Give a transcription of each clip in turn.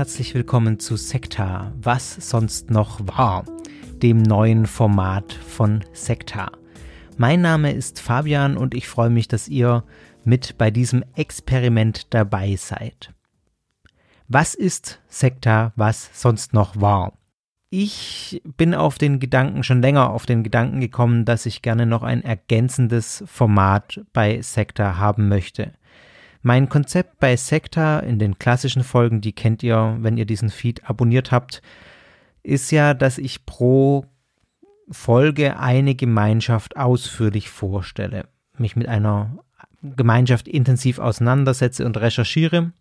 herzlich willkommen zu Sekta, was sonst noch war, dem neuen Format von Sekta. Mein Name ist Fabian und ich freue mich, dass ihr mit bei diesem Experiment dabei seid. Was ist Sekta, was sonst noch war? Ich bin auf den Gedanken, schon länger auf den Gedanken gekommen, dass ich gerne noch ein ergänzendes Format bei Sekta haben möchte. Mein Konzept bei Sekta in den klassischen Folgen, die kennt ihr, wenn ihr diesen Feed abonniert habt, ist ja, dass ich pro Folge eine Gemeinschaft ausführlich vorstelle, mich mit einer Gemeinschaft intensiv auseinandersetze und recherchiere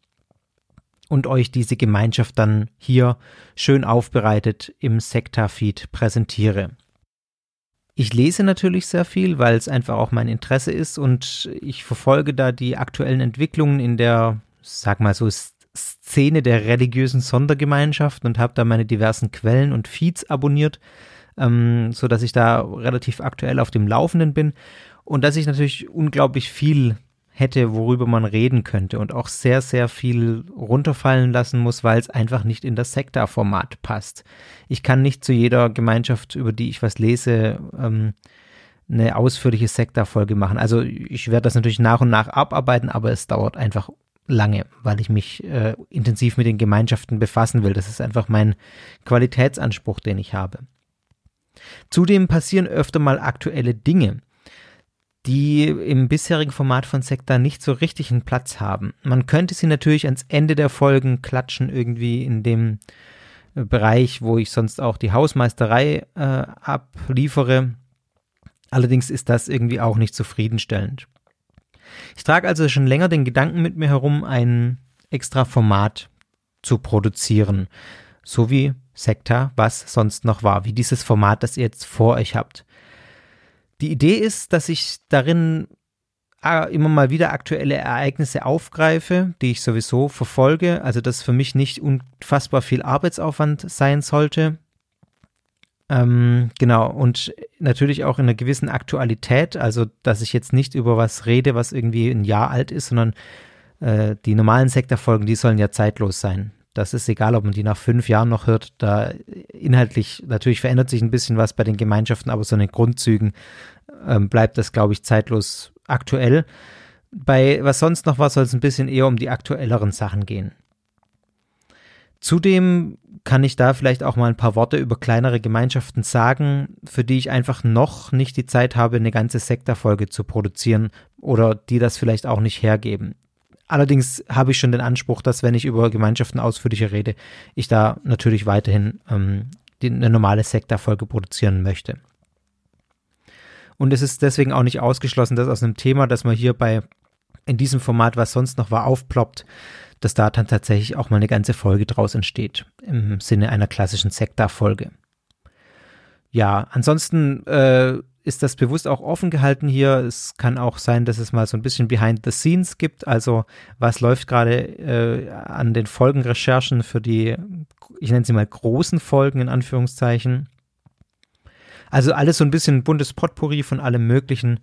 und euch diese Gemeinschaft dann hier schön aufbereitet im Sekta-Feed präsentiere. Ich lese natürlich sehr viel, weil es einfach auch mein Interesse ist und ich verfolge da die aktuellen Entwicklungen in der, sag mal so, Szene der religiösen Sondergemeinschaft und habe da meine diversen Quellen und Feeds abonniert, ähm, so dass ich da relativ aktuell auf dem Laufenden bin und dass ich natürlich unglaublich viel hätte, worüber man reden könnte und auch sehr, sehr viel runterfallen lassen muss, weil es einfach nicht in das Sektorformat passt. Ich kann nicht zu jeder Gemeinschaft, über die ich was lese, ähm, eine ausführliche Sektorfolge machen. Also ich werde das natürlich nach und nach abarbeiten, aber es dauert einfach lange, weil ich mich äh, intensiv mit den Gemeinschaften befassen will. Das ist einfach mein Qualitätsanspruch, den ich habe. Zudem passieren öfter mal aktuelle Dinge die im bisherigen Format von Sekta nicht so richtig einen Platz haben. Man könnte sie natürlich ans Ende der Folgen klatschen, irgendwie in dem äh, Bereich, wo ich sonst auch die Hausmeisterei äh, abliefere. Allerdings ist das irgendwie auch nicht zufriedenstellend. Ich trage also schon länger den Gedanken mit mir herum, ein extra Format zu produzieren. So wie Sekta, was sonst noch war, wie dieses Format, das ihr jetzt vor euch habt. Die Idee ist, dass ich darin äh, immer mal wieder aktuelle Ereignisse aufgreife, die ich sowieso verfolge, also dass für mich nicht unfassbar viel Arbeitsaufwand sein sollte. Ähm, genau, und natürlich auch in einer gewissen Aktualität, also dass ich jetzt nicht über was rede, was irgendwie ein Jahr alt ist, sondern äh, die normalen Sektorfolgen, die sollen ja zeitlos sein. Das ist egal, ob man die nach fünf Jahren noch hört. Da inhaltlich, natürlich verändert sich ein bisschen was bei den Gemeinschaften, aber so in den Grundzügen ähm, bleibt das, glaube ich, zeitlos aktuell. Bei was sonst noch war, soll es ein bisschen eher um die aktuelleren Sachen gehen. Zudem kann ich da vielleicht auch mal ein paar Worte über kleinere Gemeinschaften sagen, für die ich einfach noch nicht die Zeit habe, eine ganze Sektorfolge zu produzieren oder die das vielleicht auch nicht hergeben. Allerdings habe ich schon den Anspruch, dass wenn ich über Gemeinschaften ausführlicher rede, ich da natürlich weiterhin ähm, die, eine normale Sektorfolge produzieren möchte. Und es ist deswegen auch nicht ausgeschlossen, dass aus einem Thema, das man hier bei in diesem Format, was sonst noch war, aufploppt, dass da dann tatsächlich auch mal eine ganze Folge draus entsteht, im Sinne einer klassischen Sektorfolge. Ja, ansonsten äh, ist das bewusst auch offen gehalten hier. Es kann auch sein, dass es mal so ein bisschen Behind the Scenes gibt. Also was läuft gerade äh, an den Folgenrecherchen für die, ich nenne sie mal großen Folgen in Anführungszeichen. Also alles so ein bisschen buntes Potpourri von allem Möglichen.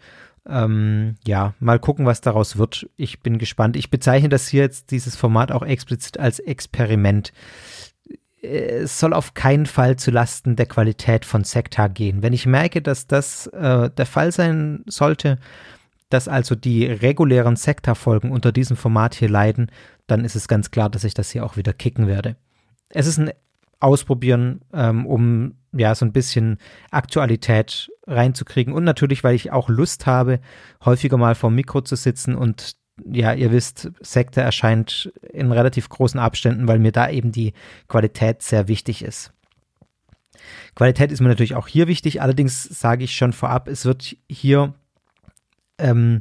Ähm, ja, mal gucken, was daraus wird. Ich bin gespannt. Ich bezeichne das hier jetzt, dieses Format auch explizit als Experiment es soll auf keinen Fall zu Lasten der Qualität von Sekta gehen. Wenn ich merke, dass das äh, der Fall sein sollte, dass also die regulären Sekta-Folgen unter diesem Format hier leiden, dann ist es ganz klar, dass ich das hier auch wieder kicken werde. Es ist ein Ausprobieren, ähm, um ja so ein bisschen Aktualität reinzukriegen und natürlich, weil ich auch Lust habe, häufiger mal vor dem Mikro zu sitzen und ja, ihr wisst, Sekte erscheint in relativ großen Abständen, weil mir da eben die Qualität sehr wichtig ist. Qualität ist mir natürlich auch hier wichtig, allerdings sage ich schon vorab, es wird hier, ähm,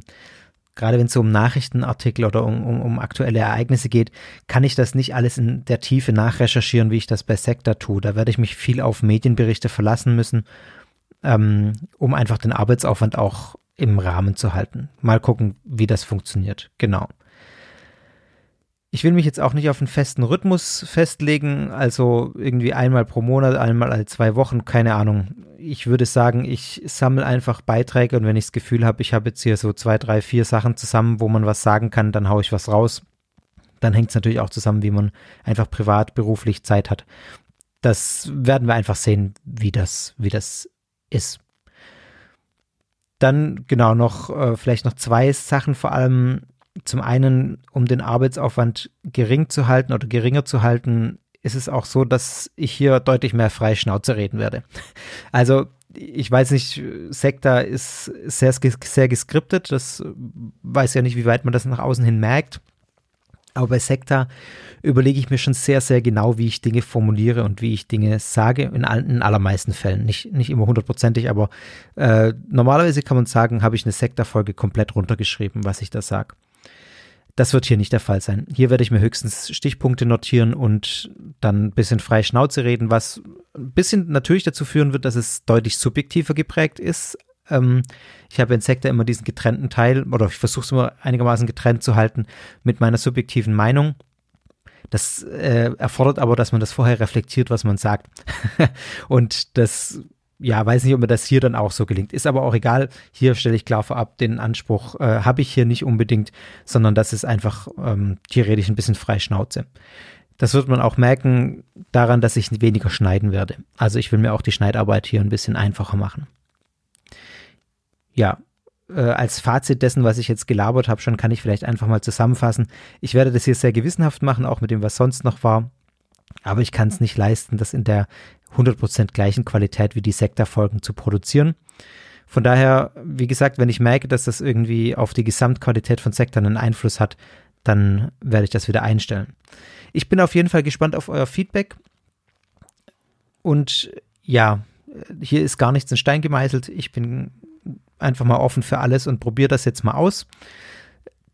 gerade wenn es so um Nachrichtenartikel oder um, um, um, aktuelle Ereignisse geht, kann ich das nicht alles in der Tiefe nachrecherchieren, wie ich das bei Sekta tue. Da werde ich mich viel auf Medienberichte verlassen müssen, ähm, um einfach den Arbeitsaufwand auch im Rahmen zu halten. Mal gucken, wie das funktioniert. Genau. Ich will mich jetzt auch nicht auf einen festen Rhythmus festlegen, also irgendwie einmal pro Monat, einmal alle zwei Wochen, keine Ahnung. Ich würde sagen, ich sammle einfach Beiträge und wenn ich das Gefühl habe, ich habe jetzt hier so zwei, drei, vier Sachen zusammen, wo man was sagen kann, dann haue ich was raus. dann hängt es natürlich auch zusammen, wie man einfach privat, beruflich Zeit hat. Das werden wir einfach sehen, wie das, wie das ist. Dann genau noch äh, vielleicht noch zwei Sachen, vor allem zum einen, um den Arbeitsaufwand gering zu halten oder geringer zu halten, ist es auch so, dass ich hier deutlich mehr frei Schnauze reden werde. Also ich weiß nicht, Sekta ist sehr, sehr geskriptet. Das weiß ja nicht, wie weit man das nach außen hin merkt. Aber bei Sekta überlege ich mir schon sehr, sehr genau, wie ich Dinge formuliere und wie ich Dinge sage, in, all, in allermeisten Fällen. Nicht, nicht immer hundertprozentig, aber äh, normalerweise kann man sagen, habe ich eine Sekta-Folge komplett runtergeschrieben, was ich da sage. Das wird hier nicht der Fall sein. Hier werde ich mir höchstens Stichpunkte notieren und dann ein bisschen frei Schnauze reden, was ein bisschen natürlich dazu führen wird, dass es deutlich subjektiver geprägt ist. Ähm, ich habe in Sektor immer diesen getrennten Teil, oder ich versuche es immer einigermaßen getrennt zu halten mit meiner subjektiven Meinung. Das äh, erfordert aber, dass man das vorher reflektiert, was man sagt. und das ja, weiß nicht, ob mir das hier dann auch so gelingt. Ist aber auch egal. Hier stelle ich klar vorab, den Anspruch äh, habe ich hier nicht unbedingt, sondern das ist einfach, ähm, ich ein bisschen frei Schnauze. Das wird man auch merken daran, dass ich weniger schneiden werde. Also ich will mir auch die Schneidarbeit hier ein bisschen einfacher machen. Ja, äh, als Fazit dessen, was ich jetzt gelabert habe, schon kann ich vielleicht einfach mal zusammenfassen. Ich werde das hier sehr gewissenhaft machen, auch mit dem, was sonst noch war. Aber ich kann es nicht leisten, das in der 100% gleichen Qualität wie die Sekta-Folgen zu produzieren. Von daher, wie gesagt, wenn ich merke, dass das irgendwie auf die Gesamtqualität von Sekta einen Einfluss hat, dann werde ich das wieder einstellen. Ich bin auf jeden Fall gespannt auf euer Feedback. Und ja, hier ist gar nichts in Stein gemeißelt. Ich bin einfach mal offen für alles und probiere das jetzt mal aus.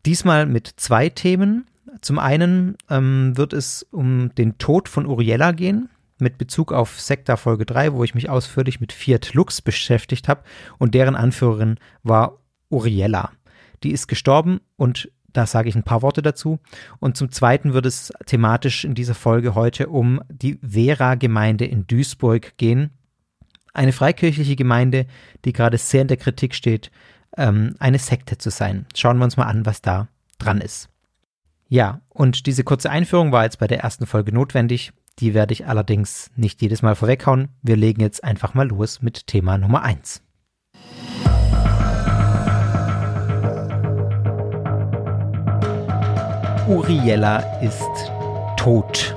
Diesmal mit zwei Themen. Zum einen ähm, wird es um den Tod von Uriella gehen mit Bezug auf Sekta Folge 3, wo ich mich ausführlich mit Fiat Lux beschäftigt habe und deren Anführerin war Uriella. Die ist gestorben und da sage ich ein paar Worte dazu. Und zum Zweiten wird es thematisch in dieser Folge heute um die Vera-Gemeinde in Duisburg gehen. Eine freikirchliche Gemeinde, die gerade sehr in der Kritik steht, ähm, eine Sekte zu sein. Schauen wir uns mal an, was da dran ist. Ja, und diese kurze Einführung war jetzt bei der ersten Folge notwendig. Die werde ich allerdings nicht jedes Mal vorweghauen. Wir legen jetzt einfach mal los mit Thema Nummer 1. Uriella ist tot.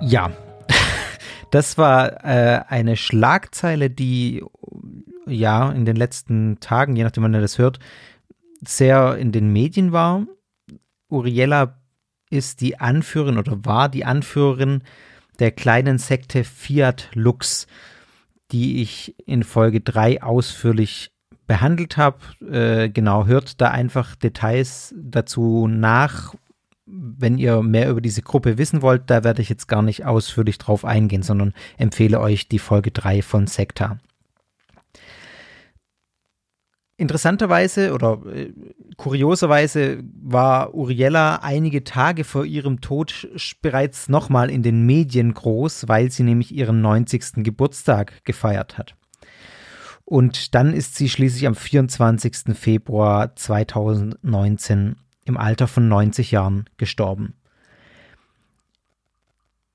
Ja, das war äh, eine Schlagzeile, die ja in den letzten Tagen, je nachdem wann ihr das hört, sehr in den Medien war. Uriella ist die Anführerin oder war die Anführerin der kleinen Sekte Fiat Lux, die ich in Folge 3 ausführlich behandelt habe. Äh, genau, hört da einfach Details dazu nach, wenn ihr mehr über diese Gruppe wissen wollt. Da werde ich jetzt gar nicht ausführlich drauf eingehen, sondern empfehle euch die Folge 3 von Sekta. Interessanterweise oder äh, kurioserweise war Uriella einige Tage vor ihrem Tod bereits nochmal in den Medien groß, weil sie nämlich ihren 90. Geburtstag gefeiert hat. Und dann ist sie schließlich am 24. Februar 2019 im Alter von 90 Jahren gestorben.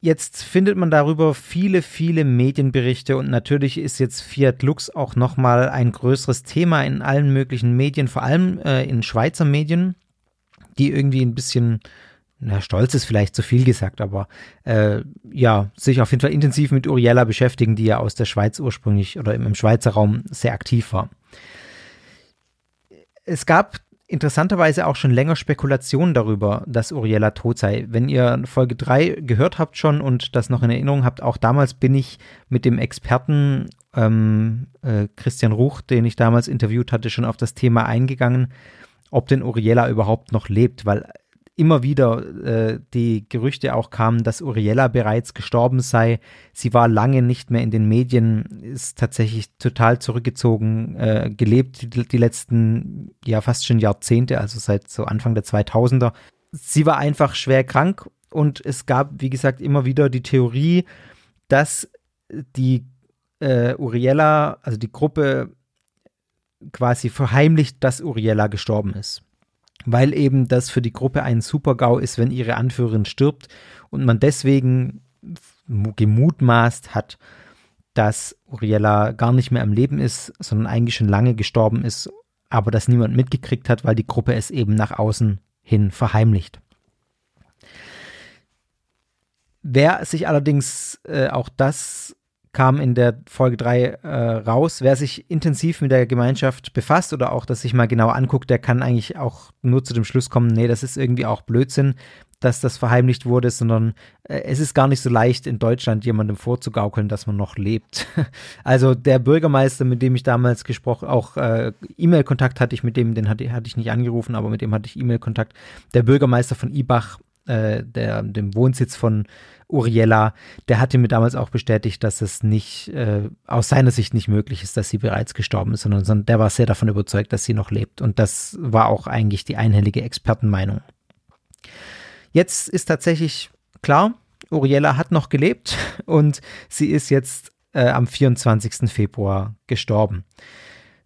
Jetzt findet man darüber viele, viele Medienberichte und natürlich ist jetzt Fiat Lux auch nochmal ein größeres Thema in allen möglichen Medien, vor allem äh, in Schweizer Medien, die irgendwie ein bisschen, na, stolz ist vielleicht zu viel gesagt, aber äh, ja, sich auf jeden Fall intensiv mit Uriella beschäftigen, die ja aus der Schweiz ursprünglich oder im, im Schweizer Raum sehr aktiv war. Es gab interessanterweise auch schon länger Spekulationen darüber, dass Uriella tot sei. Wenn ihr Folge 3 gehört habt schon und das noch in Erinnerung habt, auch damals bin ich mit dem Experten ähm, äh, Christian Ruch, den ich damals interviewt hatte, schon auf das Thema eingegangen, ob denn Uriella überhaupt noch lebt, weil immer wieder äh, die Gerüchte auch kamen, dass Uriella bereits gestorben sei. Sie war lange nicht mehr in den Medien, ist tatsächlich total zurückgezogen, äh, gelebt die, die, letzten, ja fast schon Jahrzehnte, also seit so Anfang der 2000er. Sie war einfach schwer krank und es gab, wie gesagt, immer wieder die Theorie, dass die äh, Uriella, also die Gruppe quasi verheimlicht, dass Uriella gestorben ist. Weil eben das für die Gruppe ein Super-GAU ist, wenn ihre Anführerin stirbt und man deswegen gemutmaßt hat, dass Uriella gar nicht mehr am Leben ist, sondern eigentlich schon lange gestorben ist, aber das niemand mitgekriegt hat, weil die Gruppe es eben nach außen hin verheimlicht. Wer sich allerdings äh, auch das kam in der Folge 3 äh, raus. Wer sich intensiv mit der Gemeinschaft befasst oder auch das sich mal genau anguckt, der kann eigentlich auch nur zu dem Schluss kommen, nee, das ist irgendwie auch Blödsinn, dass das verheimlicht wurde, sondern äh, es ist gar nicht so leicht in Deutschland jemandem vorzugaukeln, dass man noch lebt. also der Bürgermeister, mit dem ich damals gesprochen, auch äh, E-Mail-Kontakt hatte ich mit dem, den hatte, hatte ich nicht angerufen, aber mit dem hatte ich E-Mail-Kontakt. Der Bürgermeister von Ibach, äh, der, dem Wohnsitz von Uriella, der hatte mir damals auch bestätigt, dass es nicht, äh, aus seiner Sicht nicht möglich ist, dass sie bereits gestorben ist, sondern, sondern der war sehr davon überzeugt, dass sie noch lebt. Und das war auch eigentlich die einhellige Expertenmeinung. Jetzt ist tatsächlich klar, Uriella hat noch gelebt und sie ist jetzt äh, am 24. Februar gestorben.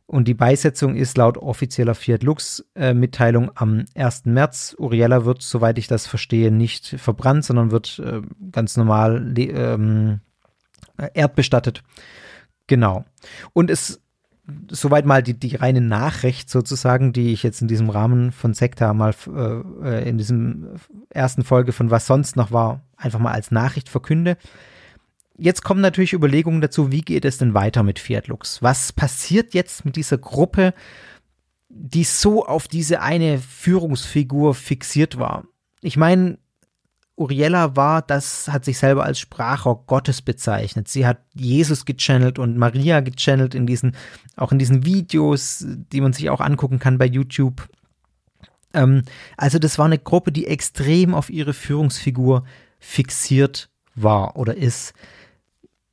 Und die Beisetzung ist laut offizieller Fiat Lux-Mitteilung äh, am 1. März. Uriella wird, soweit ich das verstehe, nicht verbrannt, sondern wird äh, ganz normal ähm, erdbestattet. Genau. Und es, soweit mal die, die reine Nachricht sozusagen, die ich jetzt in diesem Rahmen von Sekta mal äh, äh in diesem ersten Folge von Was sonst noch war, einfach mal als Nachricht verkünde jetzt kommen natürlich Überlegungen dazu, wie geht es denn weiter mit Fiat Lux? Was passiert jetzt mit dieser Gruppe, die so auf diese eine Führungsfigur fixiert war? Ich meine, Uriella war, das hat sich selber als Sprachrohr Gottes bezeichnet. Sie hat Jesus gechannelt und Maria gechannelt in diesen, auch in diesen Videos, die man sich auch angucken kann bei YouTube. Ähm, also das war eine Gruppe, die extrem auf ihre Führungsfigur fixiert war oder ist.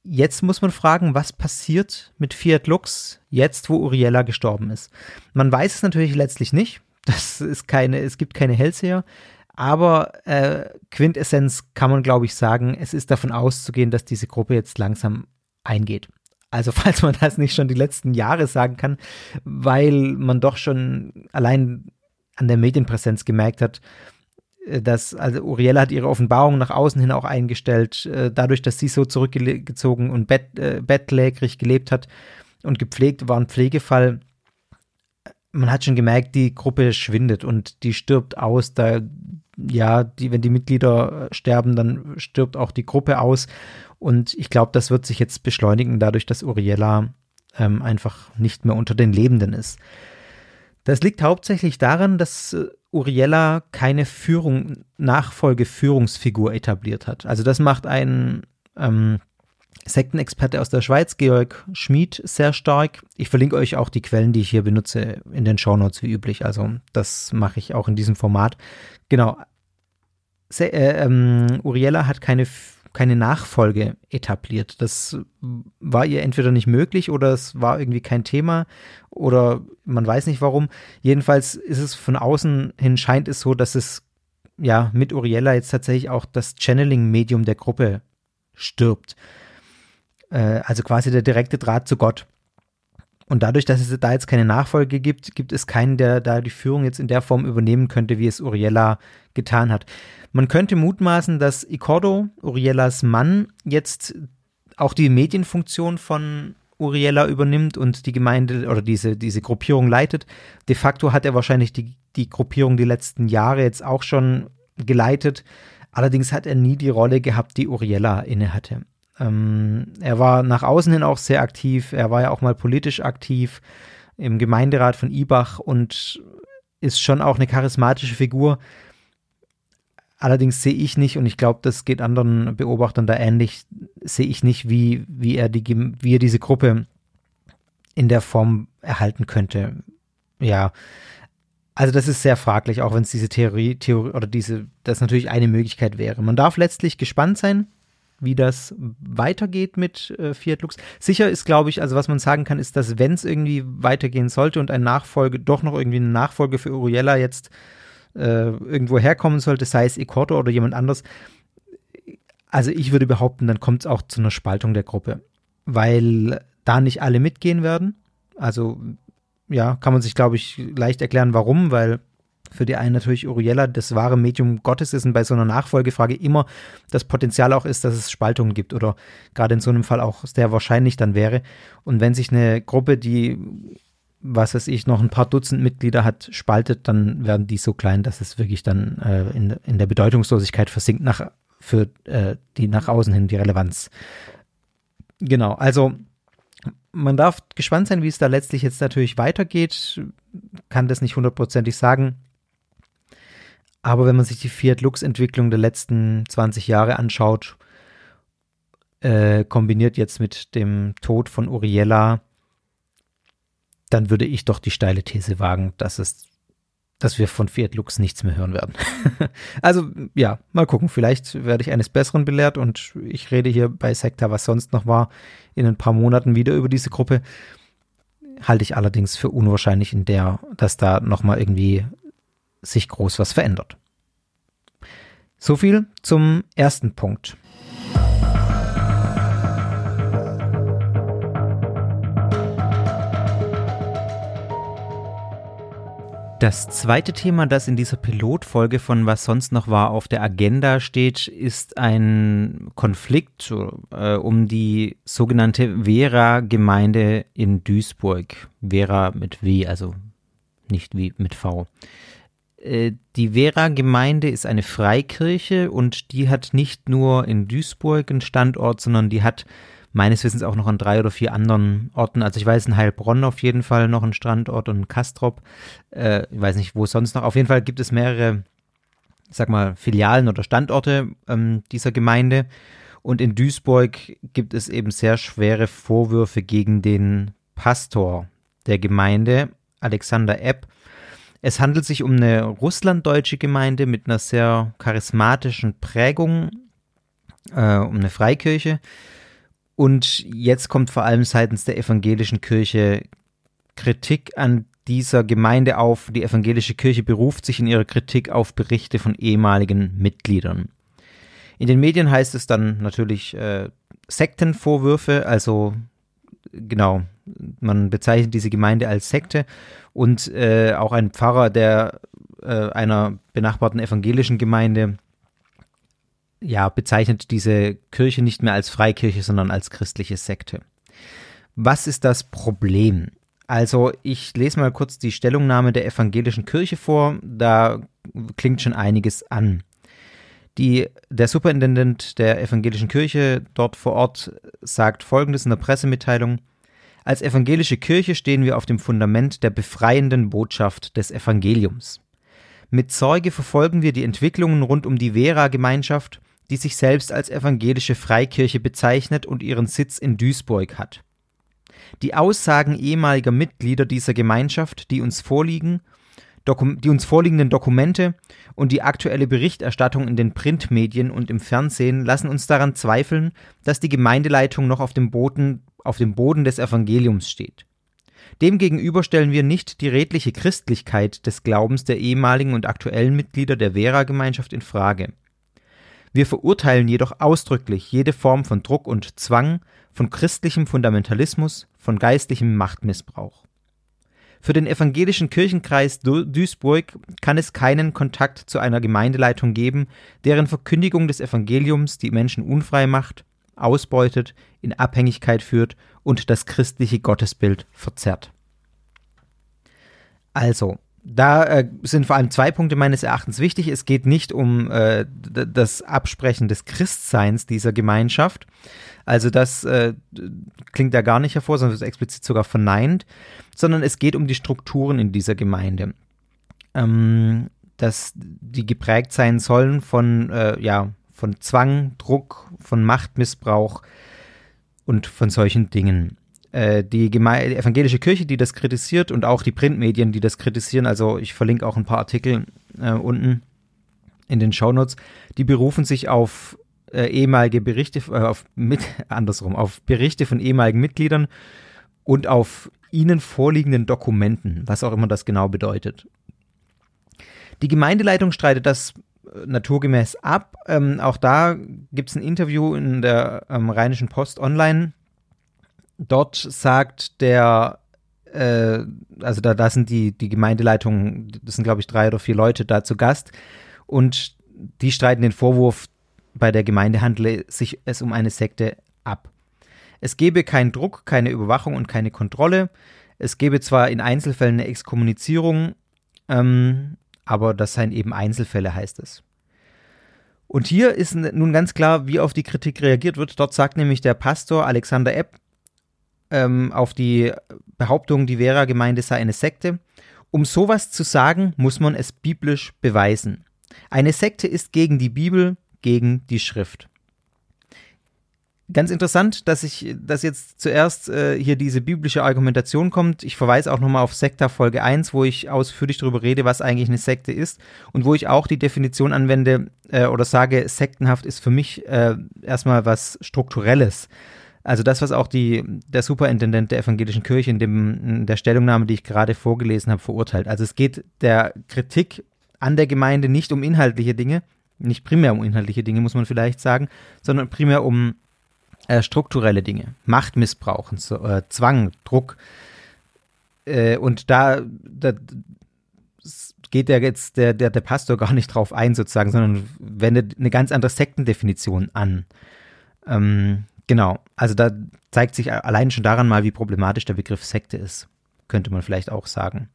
Jetzt muss man fragen, was passiert mit Fiat Lux jetzt, wo Uriella gestorben ist. Man weiß es natürlich letztlich nicht. Das ist keine, es gibt keine Hellseher. Aber äh, Quintessenz kann man, glaube ich, sagen, es ist davon auszugehen, dass diese Gruppe jetzt langsam eingeht. Also falls man das nicht schon die letzten Jahre sagen kann, weil man doch schon allein an der Medienpräsenz gemerkt hat, dass, also Uriella hat ihre Offenbarung nach außen hin auch eingestellt, äh, dadurch, dass sie so zurückgezogen und bett, äh, bettlägerig gelebt hat und gepflegt war, ein Pflegefall. Man hat schon gemerkt, die Gruppe schwindet und die stirbt aus. Da, ja, die, wenn die Mitglieder sterben, dann stirbt auch die Gruppe aus. Und ich glaube, das wird sich jetzt beschleunigen, dadurch, dass Uriella ähm, einfach nicht mehr unter den Lebenden ist. Das liegt hauptsächlich daran, dass äh, Uriella keine Führung, Nachfolgeführungsfigur etabliert hat. Also das macht ein ähm, Sektenexperte aus der Schweiz, Georg Schmid, sehr stark. Ich verlinke euch auch die Quellen, die ich hier benutze, in den Shownotes wie üblich. Also das mache ich auch in diesem Format. Genau. Se äh, ähm, Uriella hat keine keine Nachfolge etabliert. Das war ihr entweder nicht möglich oder es war irgendwie kein Thema oder man weiß nicht warum. Jedenfalls ist es von außen hin scheint es so, dass es ja mit Uriella jetzt tatsächlich auch das Channeling-Medium der Gruppe stirbt. Äh, also quasi der direkte Draht zu Gott. Und dadurch, dass es da jetzt keine Nachfolge gibt, gibt es keinen, der da die Führung jetzt in der Form übernehmen könnte, wie es Uriella getan hat. Man könnte mutmaßen, dass Icordo, Uriellas Mann, jetzt auch die Medienfunktion von Uriella übernimmt und die Gemeinde oder diese, diese Gruppierung leitet. De facto hat er wahrscheinlich die, die Gruppierung die letzten Jahre jetzt auch schon geleitet. Allerdings hat er nie die Rolle gehabt, die Uriella innehatte. Ähm, er war nach außen hin auch sehr aktiv. Er war ja auch mal politisch aktiv im Gemeinderat von Ibach und ist schon auch eine charismatische Figur. Allerdings sehe ich nicht, und ich glaube, das geht anderen Beobachtern da ähnlich, sehe ich nicht, wie, wie, er die, wie er diese Gruppe in der Form erhalten könnte. Ja, also das ist sehr fraglich, auch wenn es diese Theorie, Theorie oder diese, das natürlich eine Möglichkeit wäre. Man darf letztlich gespannt sein, wie das weitergeht mit äh, Fiat Lux. Sicher ist, glaube ich, also was man sagen kann, ist, dass wenn es irgendwie weitergehen sollte und ein Nachfolge, doch noch irgendwie eine Nachfolge für Uriella jetzt äh, irgendwo herkommen sollte, sei es Ecorto oder jemand anders, also ich würde behaupten, dann kommt es auch zu einer Spaltung der Gruppe, weil da nicht alle mitgehen werden. Also ja, kann man sich, glaube ich, leicht erklären, warum, weil für die einen natürlich Uriella das wahre Medium Gottes ist und bei so einer Nachfolgefrage immer das Potenzial auch ist, dass es Spaltungen gibt oder gerade in so einem Fall auch sehr wahrscheinlich dann wäre. Und wenn sich eine Gruppe, die, was weiß ich, noch ein paar Dutzend Mitglieder hat, spaltet, dann werden die so klein, dass es wirklich dann äh, in, in der Bedeutungslosigkeit versinkt nach, für äh, die nach außen hin die Relevanz. Genau, also man darf gespannt sein, wie es da letztlich jetzt natürlich weitergeht. Kann das nicht hundertprozentig sagen. Aber wenn man sich die Fiat Lux-Entwicklung der letzten 20 Jahre anschaut, äh, kombiniert jetzt mit dem Tod von Uriella, dann würde ich doch die steile These wagen, dass es, dass wir von Fiat Lux nichts mehr hören werden. also ja, mal gucken. Vielleicht werde ich eines Besseren belehrt und ich rede hier bei Sekta, was sonst noch war, in ein paar Monaten wieder über diese Gruppe. Halte ich allerdings für unwahrscheinlich, in der, dass da nochmal irgendwie sich groß was verändert. So viel zum ersten Punkt. Das zweite Thema, das in dieser Pilotfolge von Was sonst noch war auf der Agenda steht, ist ein Konflikt äh, um die sogenannte Vera-Gemeinde in Duisburg. Vera mit W, also nicht wie mit V. Äh, die Vera-Gemeinde ist eine Freikirche und die hat nicht nur in Duisburg einen Standort, sondern die hat meines Wissens auch noch an drei oder vier anderen Orten. Also ich weiß in Heilbronn auf jeden Fall noch einen Standort und in Kastrop. Äh, ich weiß nicht, wo sonst noch. Auf jeden Fall gibt es mehrere, ich sag mal, Filialen oder Standorte ähm, dieser Gemeinde. Und in Duisburg gibt es eben sehr schwere Vorwürfe gegen den Pastor der Gemeinde, Alexander Epp, es handelt sich um eine russlanddeutsche Gemeinde mit einer sehr charismatischen Prägung, äh, um eine Freikirche. Und jetzt kommt vor allem seitens der evangelischen Kirche Kritik an dieser Gemeinde auf. Die evangelische Kirche beruft sich in ihrer Kritik auf Berichte von ehemaligen Mitgliedern. In den Medien heißt es dann natürlich äh, Sektenvorwürfe, also genau, man bezeichnet diese Gemeinde als Sekte und äh, auch ein Pfarrer der äh, einer benachbarten evangelischen Gemeinde ja, bezeichnet diese Kirche nicht mehr als Freikirche, sondern als christliche Sekte. Was ist das Problem? Also, ich lese mal kurz die Stellungnahme der evangelischen Kirche vor. Da klingt schon einiges an. Die, der Superintendent der evangelischen Kirche dort vor Ort sagt folgendes in der Pressemitteilung. Als evangelische Kirche stehen wir auf dem Fundament der befreienden Botschaft des Evangeliums. Mit Sorge verfolgen wir die Entwicklungen rund um die Vera-Gemeinschaft, die sich selbst als evangelische Freikirche bezeichnet und ihren Sitz in Duisburg hat. Die Aussagen ehemaliger Mitglieder dieser Gemeinschaft, die uns vorliegen, die uns vorliegenden Dokumente und die aktuelle Berichterstattung in den Printmedien und im Fernsehen lassen uns daran zweifeln, dass die Gemeindeleitung noch auf dem Boden auf dem Boden des Evangeliums steht. Demgegenüber stellen wir nicht die redliche Christlichkeit des Glaubens der ehemaligen und aktuellen Mitglieder der Vera-Gemeinschaft in Frage. Wir verurteilen jedoch ausdrücklich jede Form von Druck und Zwang, von christlichem Fundamentalismus, von geistlichem Machtmissbrauch. Für den evangelischen Kirchenkreis Duisburg kann es keinen Kontakt zu einer Gemeindeleitung geben, deren Verkündigung des Evangeliums die Menschen unfrei macht, ausbeutet, in Abhängigkeit führt und das christliche Gottesbild verzerrt. Also, da äh, sind vor allem zwei Punkte meines Erachtens wichtig. Es geht nicht um äh, das Absprechen des Christseins dieser Gemeinschaft. Also das äh, klingt da gar nicht hervor, sondern wird explizit sogar verneint, sondern es geht um die Strukturen in dieser Gemeinde. Ähm, dass die geprägt sein sollen von äh, ja, von Zwang, Druck, von Machtmissbrauch und von solchen Dingen. Äh, die, die, evangelische Kirche, die das kritisiert und auch die Printmedien, die das kritisieren, also ich verlinke auch ein paar Artikel äh, unten in den Shownotes, die berufen sich auf äh, ehemalige Berichte, äh, auf mit, andersrum, auf Berichte von ehemaligen Mitgliedern und auf ihnen vorliegenden Dokumenten, was auch immer das genau bedeutet. Die Gemeindeleitung streitet das naturgemäß ab. Ähm, auch da gibt es ein Interview in der ähm, Rheinischen Post online. Dort sagt der äh, also da, da sind die, die Gemeindeleitungen, das sind glaube ich drei oder vier Leute da zu Gast und die streiten den Vorwurf, bei der Gemeinde handle sich es um eine Sekte ab. Es gebe keinen Druck, keine Überwachung und keine Kontrolle. Es gebe zwar in Einzelfällen eine Exkommunizierung, ähm, aber das seien eben Einzelfälle, heißt es. Und hier ist nun ganz klar, wie auf die Kritik reagiert wird. Dort sagt nämlich der Pastor Alexander Epp ähm, auf die Behauptung, die Vera-Gemeinde sei eine Sekte. Um sowas zu sagen, muss man es biblisch beweisen. Eine Sekte ist gegen die Bibel, gegen die Schrift. Ganz interessant, dass ich, dass jetzt zuerst äh, hier diese biblische Argumentation kommt. Ich verweise auch nochmal auf Sekta Folge 1, wo ich ausführlich darüber rede, was eigentlich eine Sekte ist und wo ich auch die Definition anwende äh, oder sage, sektenhaft ist für mich äh, erstmal was Strukturelles. Also das, was auch die, der Superintendent der evangelischen Kirche in, dem, in der Stellungnahme, die ich gerade vorgelesen habe, verurteilt. Also es geht der Kritik an der Gemeinde nicht um inhaltliche Dinge, nicht primär um inhaltliche Dinge, muss man vielleicht sagen, sondern primär um äh, strukturelle Dinge, Machtmissbrauch, äh, Zwang, Druck. Äh, und da, da geht der jetzt der, der, der Pastor gar nicht drauf ein, sozusagen, sondern wendet eine ganz andere Sektendefinition an. Ähm, genau, also da zeigt sich allein schon daran mal, wie problematisch der Begriff Sekte ist, könnte man vielleicht auch sagen.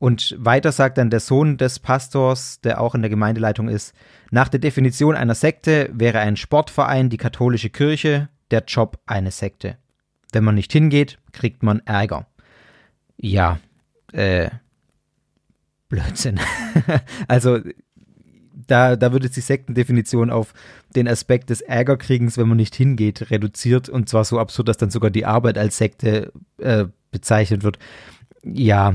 Und weiter sagt dann der Sohn des Pastors, der auch in der Gemeindeleitung ist, nach der Definition einer Sekte wäre ein Sportverein die katholische Kirche, der Job eine Sekte. Wenn man nicht hingeht, kriegt man Ärger. Ja, äh, Blödsinn. also da, da wird jetzt die Sektendefinition auf den Aspekt des Ärgerkriegens, wenn man nicht hingeht, reduziert und zwar so absurd, dass dann sogar die Arbeit als Sekte äh, bezeichnet wird. Ja,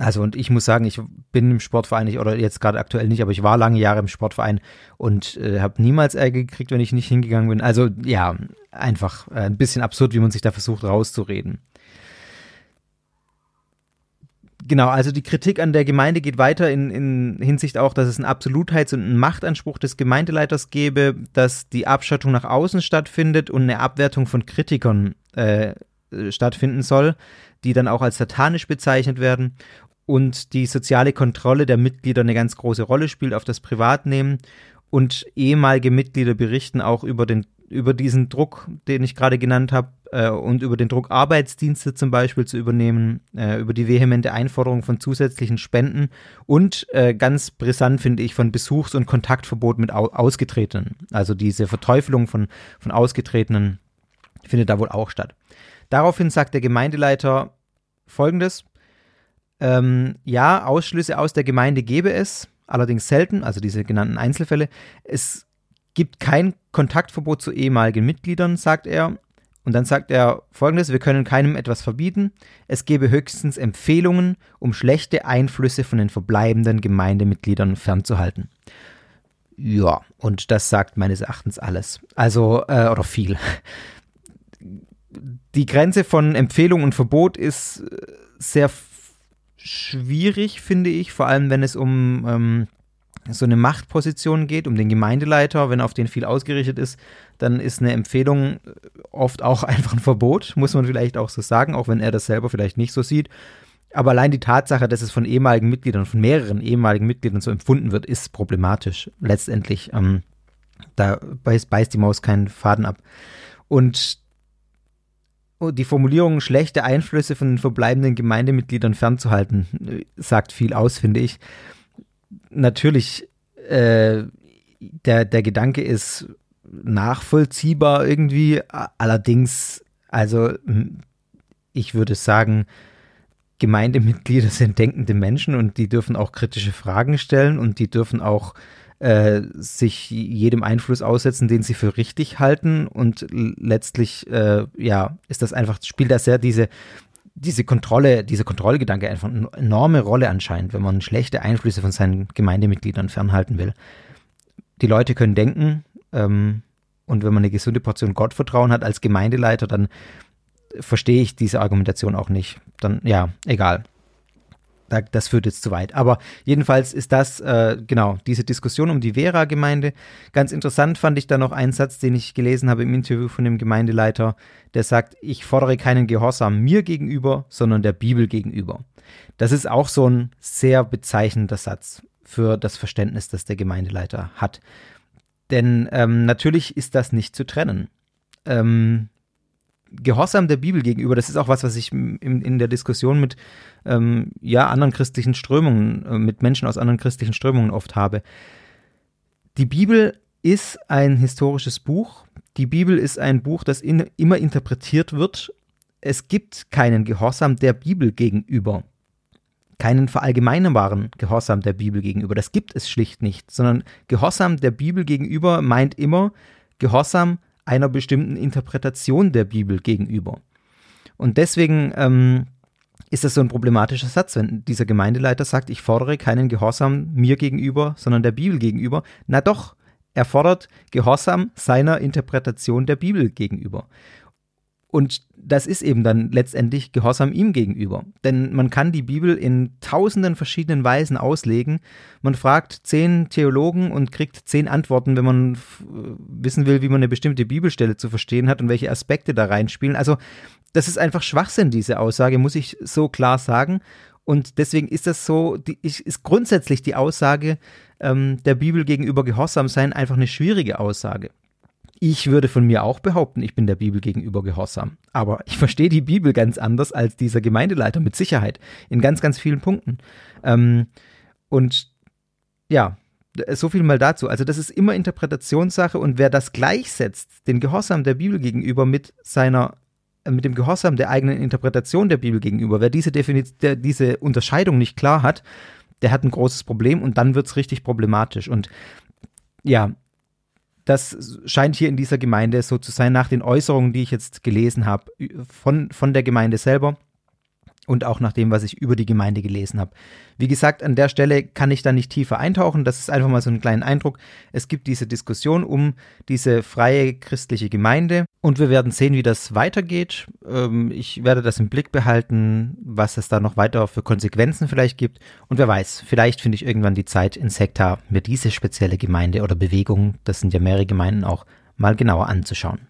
also und ich muss sagen, ich bin im Sportverein nicht, oder jetzt gerade aktuell nicht, aber ich war lange Jahre im Sportverein und äh, habe niemals Ärger gekriegt, wenn ich nicht hingegangen bin. Also ja, einfach äh, ein bisschen absurd, wie man sich da versucht rauszureden. Genau, also die Kritik an der Gemeinde geht weiter in, in Hinsicht auch, dass es einen Absolutheits- und einen Machtanspruch des Gemeindeleiters gäbe, dass die Abschottung nach außen stattfindet und eine Abwertung von Kritikern äh, stattfinden soll, die dann auch als satanisch bezeichnet werden und die soziale Kontrolle der Mitglieder eine ganz große Rolle spielt, auf das Privatnehmen. Und ehemalige Mitglieder berichten auch über, den, über diesen Druck, den ich gerade genannt habe, äh, und über den Druck, Arbeitsdienste zum Beispiel zu übernehmen, äh, über die vehemente Einforderung von zusätzlichen Spenden und äh, ganz brisant finde ich von Besuchs- und Kontaktverbot mit Au Ausgetretenen. Also diese Verteufelung von, von Ausgetretenen findet da wohl auch statt. Daraufhin sagt der Gemeindeleiter folgendes: ähm, ja, Ausschlüsse aus der Gemeinde gäbe es, allerdings selten, also diese genannten Einzelfälle. Es gibt kein Kontaktverbot zu ehemaligen Mitgliedern, sagt er. Und dann sagt er folgendes: Wir können keinem etwas verbieten. Es gebe höchstens Empfehlungen, um schlechte Einflüsse von den verbleibenden Gemeindemitgliedern fernzuhalten. Ja, und das sagt meines Erachtens alles. Also, äh, oder viel. Die Grenze von Empfehlung und Verbot ist äh, sehr schwierig, finde ich, vor allem wenn es um ähm, so eine Machtposition geht, um den Gemeindeleiter, wenn auf den viel ausgerichtet ist, dann ist eine Empfehlung oft auch einfach ein Verbot, muss man vielleicht auch so sagen, auch wenn er das selber vielleicht nicht so sieht. Aber allein die Tatsache, dass es von ehemaligen Mitgliedern, von mehreren ehemaligen Mitgliedern so empfunden wird, ist problematisch. Letztendlich, ähm, da beißt, beißt die Maus keinen Faden ab. Und die Formulierung schlechte Einflüsse von den verbleibenden Gemeindemitgliedern fernzuhalten, sagt viel aus, finde ich. Natürlich, äh, der, der Gedanke ist nachvollziehbar irgendwie, allerdings, also ich würde sagen, Gemeindemitglieder sind denkende Menschen und die dürfen auch kritische Fragen stellen und die dürfen auch äh, sich jedem Einfluss aussetzen, den sie für richtig halten. Und letztlich, äh, ja, ist das einfach, spielt das sehr diese, diese Kontrolle, dieser Kontrollgedanke einfach eine enorme Rolle anscheinend, wenn man schlechte Einflüsse von seinen Gemeindemitgliedern fernhalten will. Die Leute können denken, ähm, und wenn man eine gesunde Portion Gottvertrauen hat als Gemeindeleiter, dann verstehe ich diese Argumentation auch nicht. Dann, ja, egal. Das führt jetzt zu weit. Aber jedenfalls ist das, äh, genau, diese Diskussion um die Vera-Gemeinde. Ganz interessant fand ich da noch einen Satz, den ich gelesen habe im Interview von dem Gemeindeleiter, der sagt, ich fordere keinen Gehorsam mir gegenüber, sondern der Bibel gegenüber. Das ist auch so ein sehr bezeichnender Satz für das Verständnis, das der Gemeindeleiter hat. Denn ähm, natürlich ist das nicht zu trennen. Ähm, Gehorsam der Bibel gegenüber, das ist auch was, was ich in, in der Diskussion mit ähm, ja, anderen christlichen Strömungen, äh, mit Menschen aus anderen christlichen Strömungen oft habe. Die Bibel ist ein historisches Buch. Die Bibel ist ein Buch, das in, immer interpretiert wird. Es gibt keinen Gehorsam der Bibel gegenüber. Keinen verallgemeinerbaren Gehorsam der Bibel gegenüber. Das gibt es schlicht nicht, sondern Gehorsam der Bibel gegenüber meint immer Gehorsam einer bestimmten Interpretation der Bibel gegenüber. Und deswegen ähm, ist das so ein problematischer Satz, wenn dieser Gemeindeleiter sagt, ich fordere keinen Gehorsam mir gegenüber, sondern der Bibel gegenüber. Na doch, er fordert Gehorsam seiner Interpretation der Bibel gegenüber. Und das ist eben dann letztendlich Gehorsam ihm gegenüber. Denn man kann die Bibel in tausenden verschiedenen Weisen auslegen. Man fragt zehn Theologen und kriegt zehn Antworten, wenn man wissen will, wie man eine bestimmte Bibelstelle zu verstehen hat und welche Aspekte da reinspielen. Also das ist einfach Schwachsinn, diese Aussage, muss ich so klar sagen. Und deswegen ist das so, die, ist grundsätzlich die Aussage ähm, der Bibel gegenüber Gehorsam sein einfach eine schwierige Aussage. Ich würde von mir auch behaupten, ich bin der Bibel gegenüber gehorsam. Aber ich verstehe die Bibel ganz anders als dieser Gemeindeleiter, mit Sicherheit. In ganz, ganz vielen Punkten. Ähm, und ja, so viel mal dazu. Also, das ist immer Interpretationssache und wer das gleichsetzt, den Gehorsam der Bibel gegenüber mit seiner äh, mit dem Gehorsam der eigenen Interpretation der Bibel gegenüber, wer diese, der, diese Unterscheidung nicht klar hat, der hat ein großes Problem und dann wird es richtig problematisch. Und ja, das scheint hier in dieser Gemeinde so zu sein, nach den Äußerungen, die ich jetzt gelesen habe, von, von der Gemeinde selber und auch nach dem, was ich über die Gemeinde gelesen habe. Wie gesagt, an der Stelle kann ich da nicht tiefer eintauchen. Das ist einfach mal so ein kleiner Eindruck. Es gibt diese Diskussion um diese freie christliche Gemeinde und wir werden sehen, wie das weitergeht. Ähm, ich werde das im Blick behalten, was es da noch weiter für Konsequenzen vielleicht gibt. Und wer weiß, vielleicht finde ich irgendwann die Zeit in Sekta, mir diese spezielle Gemeinde oder Bewegung, das sind ja mehrere Gemeinden auch, mal genauer anzuschauen.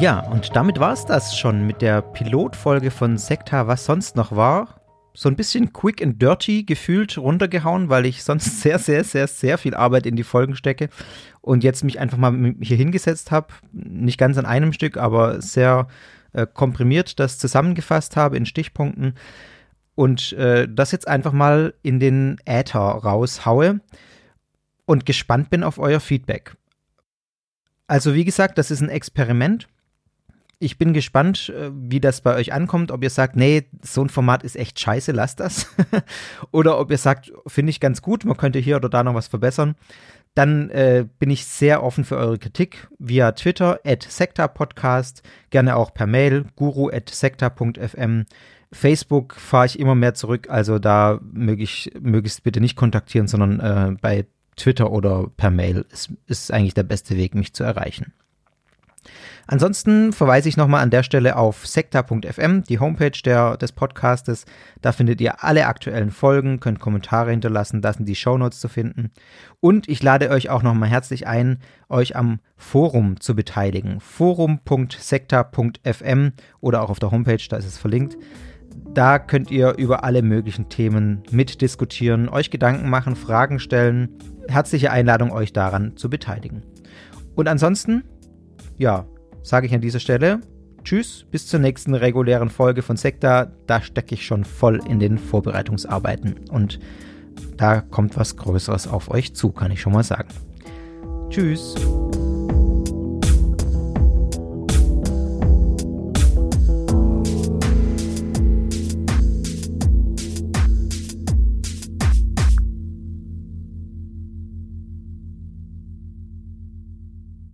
Ja, und damit war es das schon mit der Pilotfolge von Sekta, was sonst noch war. So ein bisschen quick and dirty gefühlt runtergehauen, weil ich sonst sehr, sehr, sehr, sehr viel Arbeit in die Folgen stecke und jetzt mich einfach mal hier hingesetzt habe. Nicht ganz an einem Stück, aber sehr äh, komprimiert das zusammengefasst habe in Stichpunkten und äh, das jetzt einfach mal in den Äther raushaue und gespannt bin auf euer Feedback. Also wie gesagt, das ist ein Experiment ich bin gespannt, äh, wie das bei euch ankommt, ob ihr sagt, nee, so ein Format ist echt scheiße, lasst das. oder ob ihr sagt, finde ich ganz gut, man könnte hier oder da noch was verbessern. Dann äh, bin ich sehr offen für eure Kritik via Twitter, at Podcast, gerne auch per Mail, guru at sekta.fm. Facebook fahre ich immer mehr zurück, also da möge ich möglichst bitte nicht kontaktieren, sondern äh, bei Twitter oder per Mail ist, ist eigentlich der beste Weg, mich zu erreichen. Ansonsten verweise ich nochmal an der Stelle auf sekta.fm, die Homepage der, des Podcastes. Da findet ihr alle aktuellen Folgen, könnt Kommentare hinterlassen, da sind die Shownotes zu finden. Und ich lade euch auch nochmal herzlich ein, euch am Forum zu beteiligen. forum.sekta.fm oder auch auf der Homepage, da ist es verlinkt. Da könnt ihr über alle möglichen Themen mitdiskutieren, euch Gedanken machen, Fragen stellen. Herzliche Einladung, euch daran zu beteiligen. Und ansonsten, ja, sage ich an dieser Stelle Tschüss, bis zur nächsten regulären Folge von Sekta. Da stecke ich schon voll in den Vorbereitungsarbeiten und da kommt was Größeres auf euch zu, kann ich schon mal sagen. Tschüss.